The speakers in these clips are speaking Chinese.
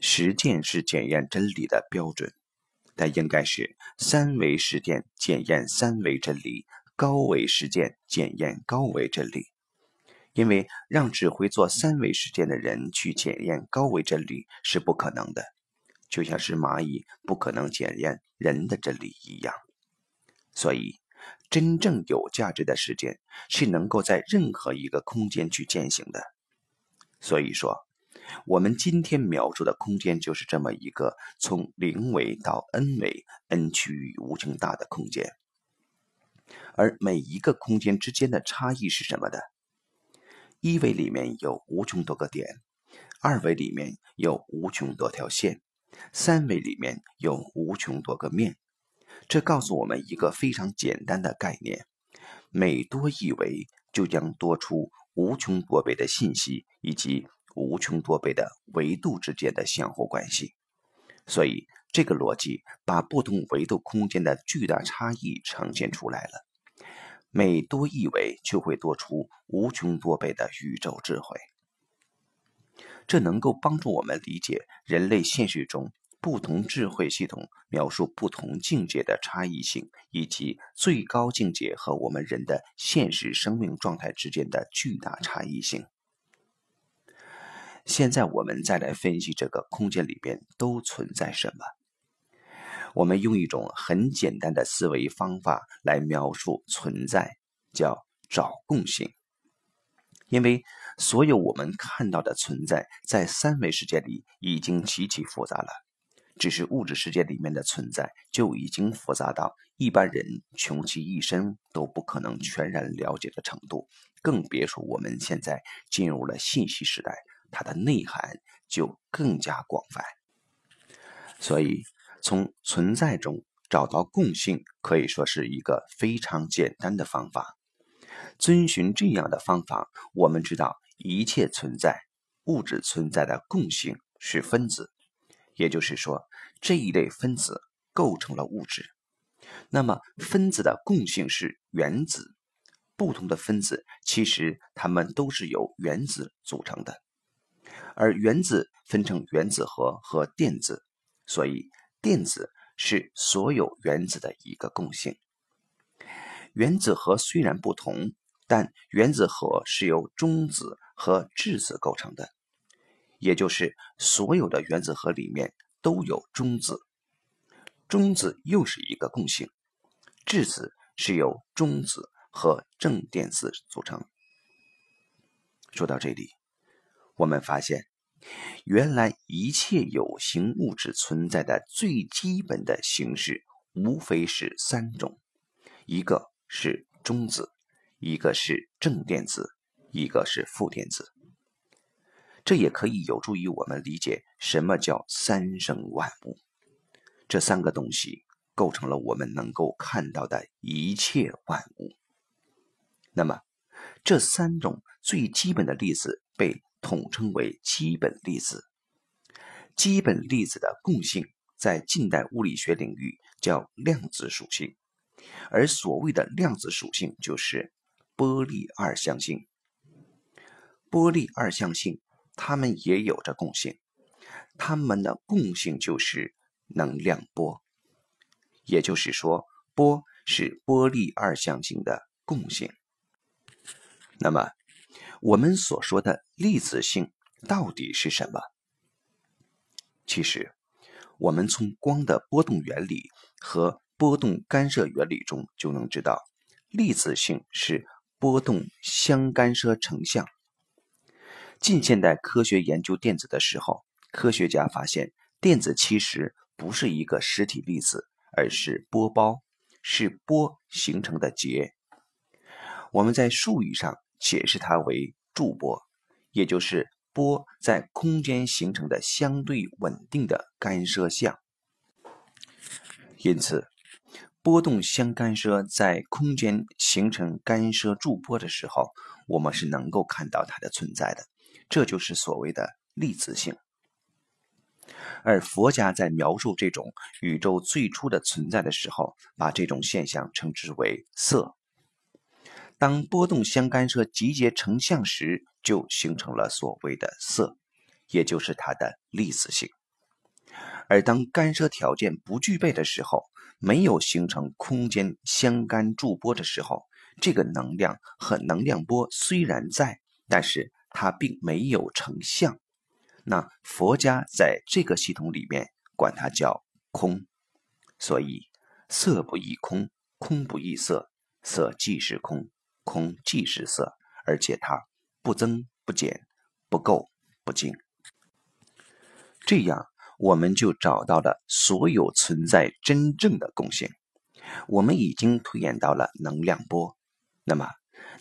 实践是检验真理的标准，但应该是三维实践检验三维真理，高维实践检验高维真理。因为让只会做三维实践的人去检验高维真理是不可能的，就像是蚂蚁不可能检验人的真理一样。所以，真正有价值的实践是能够在任何一个空间去践行的。所以说。我们今天描述的空间就是这么一个从零维到 n 维，n 趋于无穷大的空间。而每一个空间之间的差异是什么的？一维里面有无穷多个点，二维里面有无穷多条线，三维里面有无穷多个面。这告诉我们一个非常简单的概念：每多一维，就将多出无穷多倍的信息以及。无穷多倍的维度之间的相互关系，所以这个逻辑把不同维度空间的巨大差异呈现出来了。每多一维，就会多出无穷多倍的宇宙智慧。这能够帮助我们理解人类现实中不同智慧系统描述不同境界的差异性，以及最高境界和我们人的现实生命状态之间的巨大差异性。现在我们再来分析这个空间里边都存在什么。我们用一种很简单的思维方法来描述存在，叫找共性。因为所有我们看到的存在，在三维世界里已经极其复杂了，只是物质世界里面的存在就已经复杂到一般人穷其一生都不可能全然了解的程度，更别说我们现在进入了信息时代。它的内涵就更加广泛，所以从存在中找到共性可以说是一个非常简单的方法。遵循这样的方法，我们知道一切存在物质存在的共性是分子，也就是说这一类分子构成了物质。那么分子的共性是原子，不同的分子其实它们都是由原子组成的。而原子分成原子核和电子，所以电子是所有原子的一个共性。原子核虽然不同，但原子核是由中子和质子构成的，也就是所有的原子核里面都有中子。中子又是一个共性，质子是由中子和正电子组成。说到这里。我们发现，原来一切有形物质存在的最基本的形式，无非是三种：一个是中子，一个是正电子，一个是负电子。这也可以有助于我们理解什么叫三生万物。这三个东西构成了我们能够看到的一切万物。那么，这三种最基本的粒子被。统称为基本粒子。基本粒子的共性在近代物理学领域叫量子属性，而所谓的量子属性就是波粒二象性。波粒二象性，它们也有着共性，它们的共性就是能量波。也就是说，波是波粒二象性的共性。那么，我们所说的粒子性到底是什么？其实，我们从光的波动原理和波动干涉原理中就能知道，粒子性是波动相干涉成像。近现代科学研究电子的时候，科学家发现电子其实不是一个实体粒子，而是波包，是波形成的结。我们在术语上。解释它为驻波，也就是波在空间形成的相对稳定的干涉项。因此，波动相干涉在空间形成干涉驻波的时候，我们是能够看到它的存在的。这就是所谓的粒子性。而佛家在描述这种宇宙最初的存在的时候，把这种现象称之为色。当波动相干涉集结成像时，就形成了所谓的色，也就是它的粒子性。而当干涉条件不具备的时候，没有形成空间相干驻波的时候，这个能量和能量波虽然在，但是它并没有成像。那佛家在这个系统里面管它叫空，所以色不异空，空不异色，色即是空，空即是色，而且它不增不减，不垢不净。这样，我们就找到了所有存在真正的共性。我们已经推演到了能量波。那么，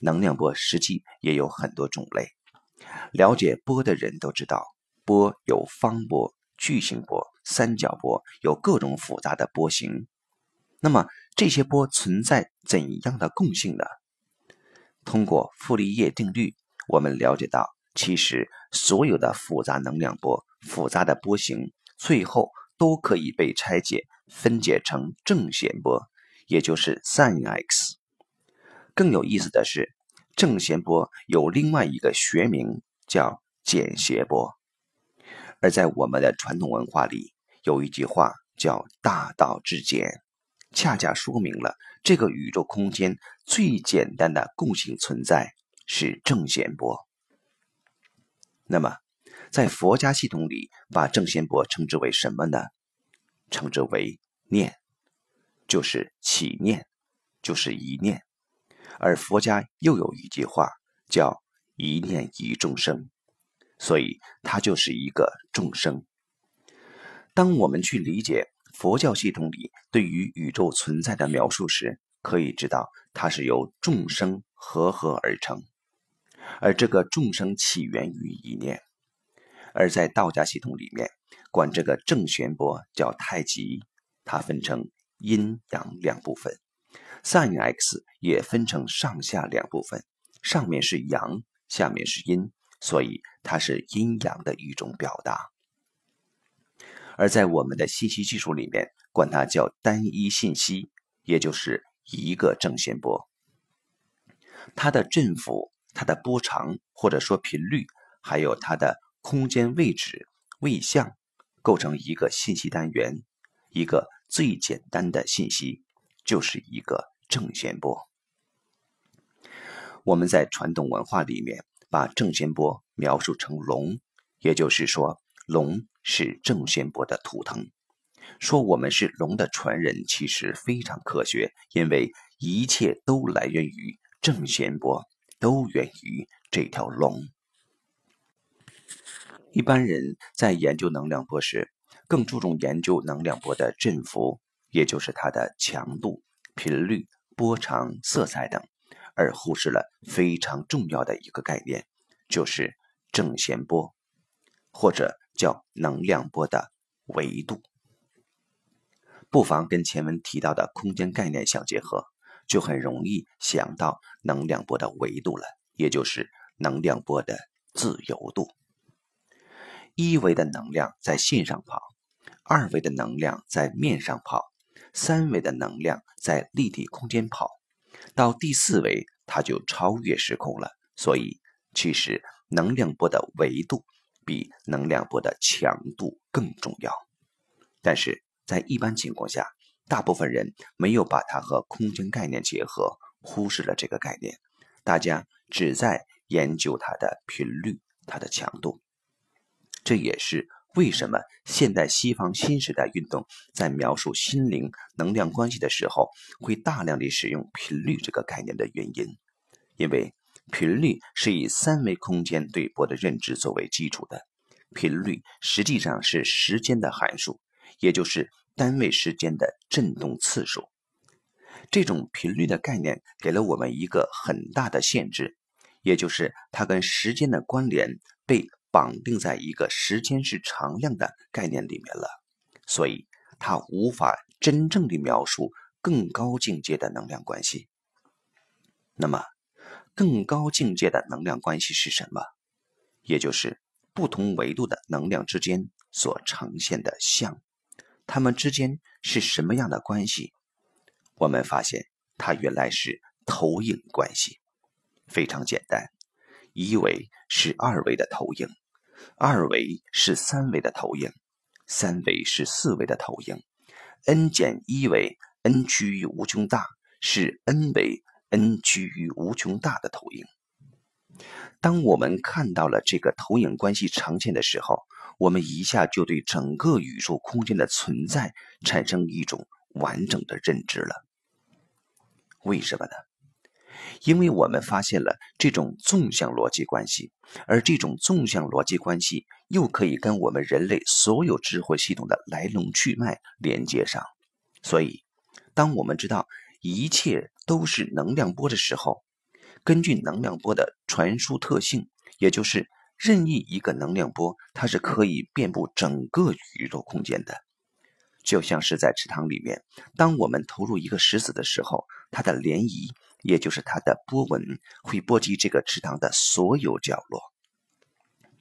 能量波实际也有很多种类。了解波的人都知道，波有方波、矩形波、三角波，有各种复杂的波形。那么，这些波存在怎样的共性呢？通过傅立叶定律，我们了解到，其实所有的复杂能量波。复杂的波形最后都可以被拆解分解成正弦波，也就是 sin x。更有意思的是，正弦波有另外一个学名叫简谐波。而在我们的传统文化里，有一句话叫“大道至简”，恰恰说明了这个宇宙空间最简单的共性存在是正弦波。那么，在佛家系统里，把正弦波称之为什么呢？称之为念，就是起念，就是一念。而佛家又有一句话叫“一念一众生”，所以它就是一个众生。当我们去理解佛教系统里对于宇宙存在的描述时，可以知道它是由众生合合而成，而这个众生起源于一念。而在道家系统里面，管这个正弦波叫太极，它分成阴阳两部分，sin x 也分成上下两部分，上面是阳，下面是阴，所以它是阴阳的一种表达。而在我们的信息技术里面，管它叫单一信息，也就是一个正弦波，它的振幅、它的波长或者说频率，还有它的。空间位置位相构成一个信息单元，一个最简单的信息就是一个正弦波。我们在传统文化里面把正弦波描述成龙，也就是说龙是正弦波的图腾。说我们是龙的传人，其实非常科学，因为一切都来源于正弦波，都源于这条龙。一般人在研究能量波时，更注重研究能量波的振幅，也就是它的强度、频率、波长、色彩等，而忽视了非常重要的一个概念，就是正弦波，或者叫能量波的维度。不妨跟前文提到的空间概念相结合，就很容易想到能量波的维度了，也就是能量波的自由度。一维的能量在线上跑，二维的能量在面上跑，三维的能量在立体空间跑，到第四维它就超越时空了。所以，其实能量波的维度比能量波的强度更重要。但是在一般情况下，大部分人没有把它和空间概念结合，忽视了这个概念。大家只在研究它的频率、它的强度。这也是为什么现代西方新时代运动在描述心灵能量关系的时候，会大量的使用频率这个概念的原因。因为频率是以三维空间对波的认知作为基础的，频率实际上是时间的函数，也就是单位时间的振动次数。这种频率的概念给了我们一个很大的限制，也就是它跟时间的关联被。绑定在一个时间是常量的概念里面了，所以它无法真正的描述更高境界的能量关系。那么，更高境界的能量关系是什么？也就是不同维度的能量之间所呈现的像，它们之间是什么样的关系？我们发现它原来是投影关系，非常简单，一维是二维的投影。二维是三维的投影，三维是四维的投影，n 减一维 n 趋于无穷大是 n 维 n 趋于无穷大的投影。当我们看到了这个投影关系呈现的时候，我们一下就对整个宇宙空间的存在产生一种完整的认知了。为什么呢？因为我们发现了这种纵向逻辑关系，而这种纵向逻辑关系又可以跟我们人类所有智慧系统的来龙去脉连接上。所以，当我们知道一切都是能量波的时候，根据能量波的传输特性，也就是任意一个能量波，它是可以遍布整个宇宙空间的。就像是在池塘里面，当我们投入一个石子的时候，它的涟漪。也就是它的波纹会波及这个池塘的所有角落。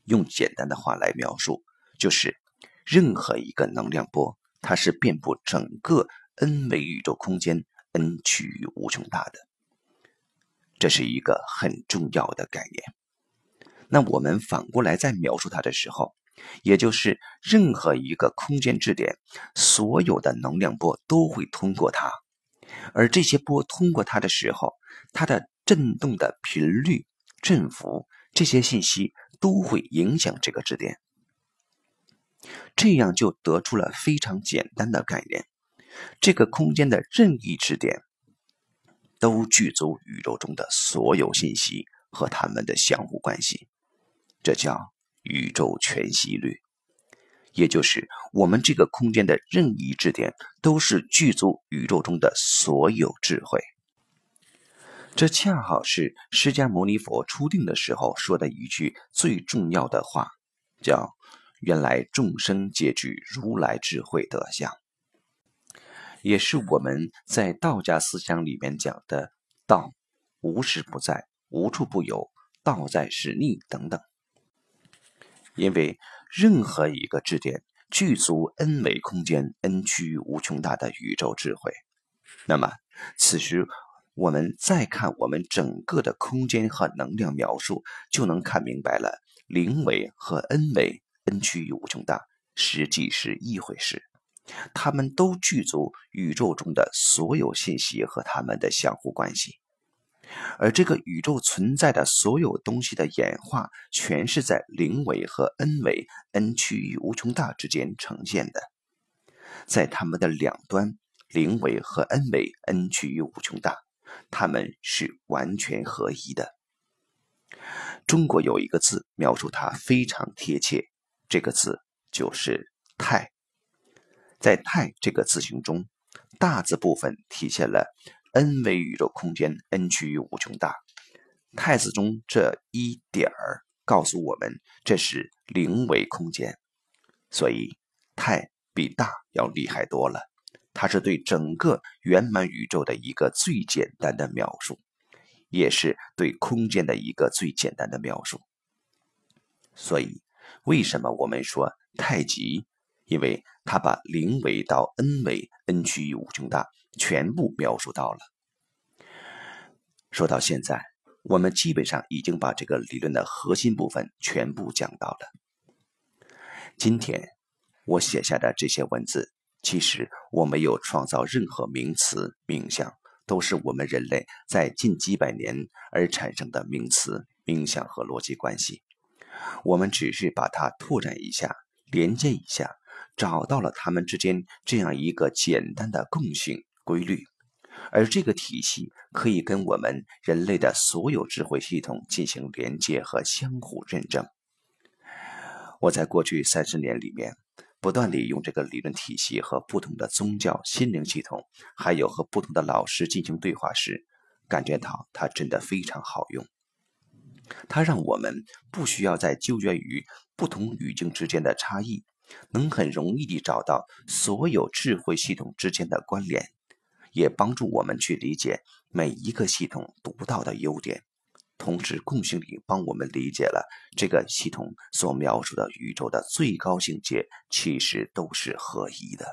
用简单的话来描述，就是任何一个能量波，它是遍布整个 n 维宇宙空间 n 趋于无穷大的。这是一个很重要的概念。那我们反过来在描述它的时候，也就是任何一个空间质点，所有的能量波都会通过它。而这些波通过它的时候，它的振动的频率、振幅这些信息都会影响这个质点。这样就得出了非常简单的概念：这个空间的任意质点都具足宇宙中的所有信息和它们的相互关系，这叫宇宙全息律。也就是我们这个空间的任意质点，都是具足宇宙中的所有智慧。这恰好是释迦牟尼佛初定的时候说的一句最重要的话，叫“原来众生皆具如来智慧德相”，也是我们在道家思想里面讲的“道无时不在，无处不有，道在是逆”等等，因为。任何一个质点具足 n 维空间 n 趋于无穷大的宇宙智慧，那么此时我们再看我们整个的空间和能量描述，就能看明白了。零维和 n 维 n 趋于无穷大实际是一回事，它们都具足宇宙中的所有信息和它们的相互关系。而这个宇宙存在的所有东西的演化，全是在零维和 n 维 n 趋于无穷大之间呈现的，在它们的两端，零维和 n 维 n 趋于无穷大，它们是完全合一的。中国有一个字描述它非常贴切，这个字就是“太”。在“太”这个字形中，大字部分体现了。n 为宇宙空间 n 趋于无穷大，太子中这一点儿告诉我们这是零维空间，所以太比大要厉害多了。它是对整个圆满宇宙的一个最简单的描述，也是对空间的一个最简单的描述。所以，为什么我们说太极？因为他把零维到 n 维 n 趋于无穷大。全部描述到了。说到现在，我们基本上已经把这个理论的核心部分全部讲到了。今天我写下的这些文字，其实我没有创造任何名词名相，都是我们人类在近几百年而产生的名词名相和逻辑关系。我们只是把它拓展一下，连接一下，找到了它们之间这样一个简单的共性。规律，而这个体系可以跟我们人类的所有智慧系统进行连接和相互认证。我在过去三十年里面，不断地用这个理论体系和不同的宗教、心灵系统，还有和不同的老师进行对话时，感觉到它真的非常好用。它让我们不需要再纠结于不同语境之间的差异，能很容易地找到所有智慧系统之间的关联。也帮助我们去理解每一个系统独到的优点，同时共性里帮我们理解了这个系统所描述的宇宙的最高境界，其实都是合一的。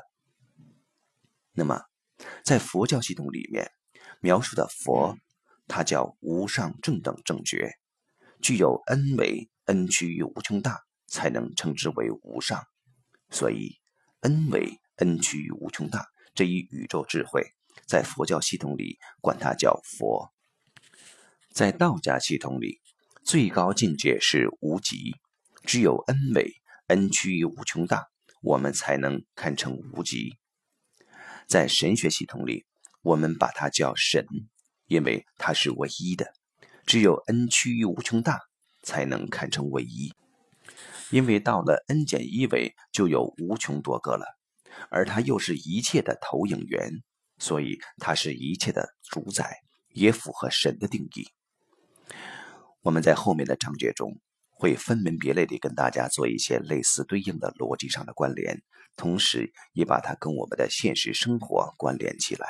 那么，在佛教系统里面描述的佛，它叫无上正等正觉，具有 n 维 n 趋于无穷大，才能称之为无上。所以，恩为恩趋于无穷大这一宇宙智慧，在佛教系统里管它叫佛。在道家系统里，最高境界是无极，只有恩为恩趋于无穷大，我们才能看成无极。在神学系统里，我们把它叫神，因为它是唯一的，只有恩趋于无穷大才能看成唯一。因为到了 n 减一维，就有无穷多个了，而它又是一切的投影源，所以它是一切的主宰，也符合神的定义。我们在后面的章节中会分门别类地跟大家做一些类似对应的逻辑上的关联，同时也把它跟我们的现实生活关联起来。